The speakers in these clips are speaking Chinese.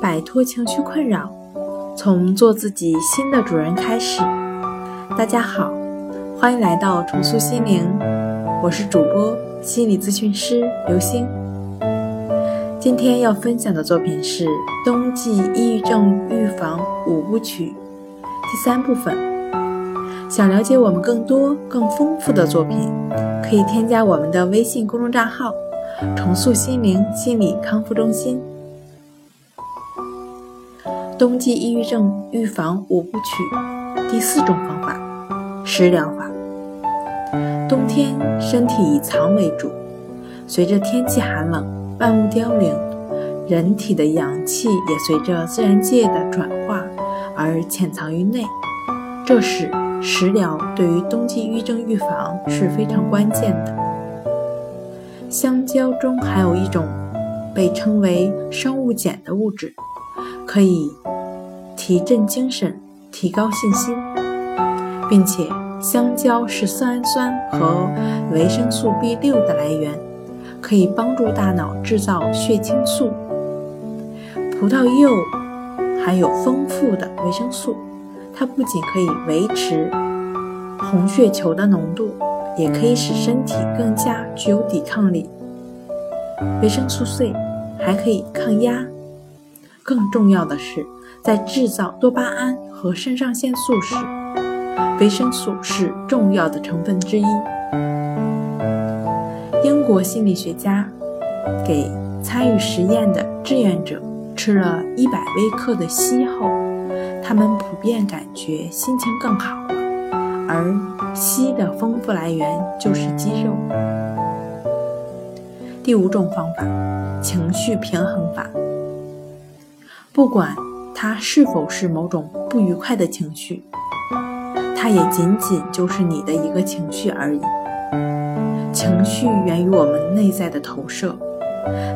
摆脱情绪困扰，从做自己新的主人开始。大家好，欢迎来到重塑心灵，我是主播心理咨询师刘星。今天要分享的作品是《冬季抑郁症预防五部曲》第三部分。想了解我们更多更丰富的作品，可以添加我们的微信公众账号“重塑心灵心理康复中心”。冬季抑郁症预防五部曲第四种方法：食疗法。冬天身体以藏为主，随着天气寒冷，万物凋零，人体的阳气也随着自然界的转化而潜藏于内。这时，食疗对于冬季抑郁症预防是非常关键的。香蕉中含有一种被称为生物碱的物质。可以提振精神、提高信心，并且香蕉是色氨酸和维生素 B 六的来源，可以帮助大脑制造血清素。葡萄柚含有丰富的维生素，它不仅可以维持红血球的浓度，也可以使身体更加具有抵抗力。维生素 C 还可以抗压。更重要的是，在制造多巴胺和肾上腺素时，维生素是重要的成分之一。英国心理学家给参与实验的志愿者吃了一百微克的硒后，他们普遍感觉心情更好了。而硒的丰富来源就是鸡肉。第五种方法，情绪平衡法。不管它是否是某种不愉快的情绪，它也仅仅就是你的一个情绪而已。情绪源于我们内在的投射，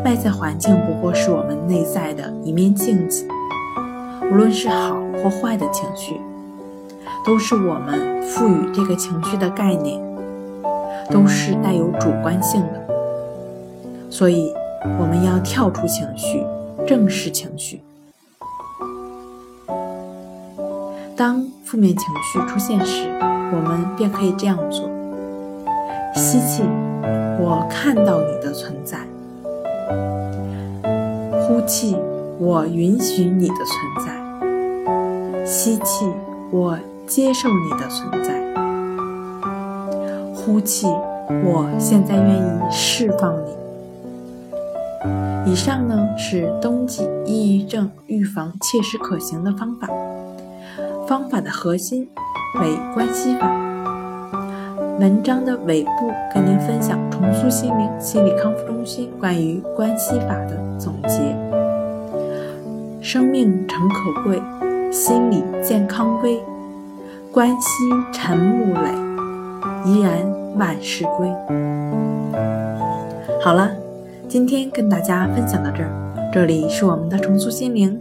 外在环境不过是我们内在的一面镜子。无论是好或坏的情绪，都是我们赋予这个情绪的概念，都是带有主观性的。所以，我们要跳出情绪，正视情绪。当负面情绪出现时，我们便可以这样做：吸气，我看到你的存在；呼气，我允许你的存在；吸气，我接受你的存在；呼气，我现在愿意释放你。以上呢是冬季抑郁症预防切实可行的方法。方法的核心为关系法。文章的尾部跟您分享重塑心灵心理康复中心关于关系法的总结：生命诚可贵，心理健康微。关系沉木垒，怡然万事归。好了，今天跟大家分享到这儿，这里是我们的重塑心灵。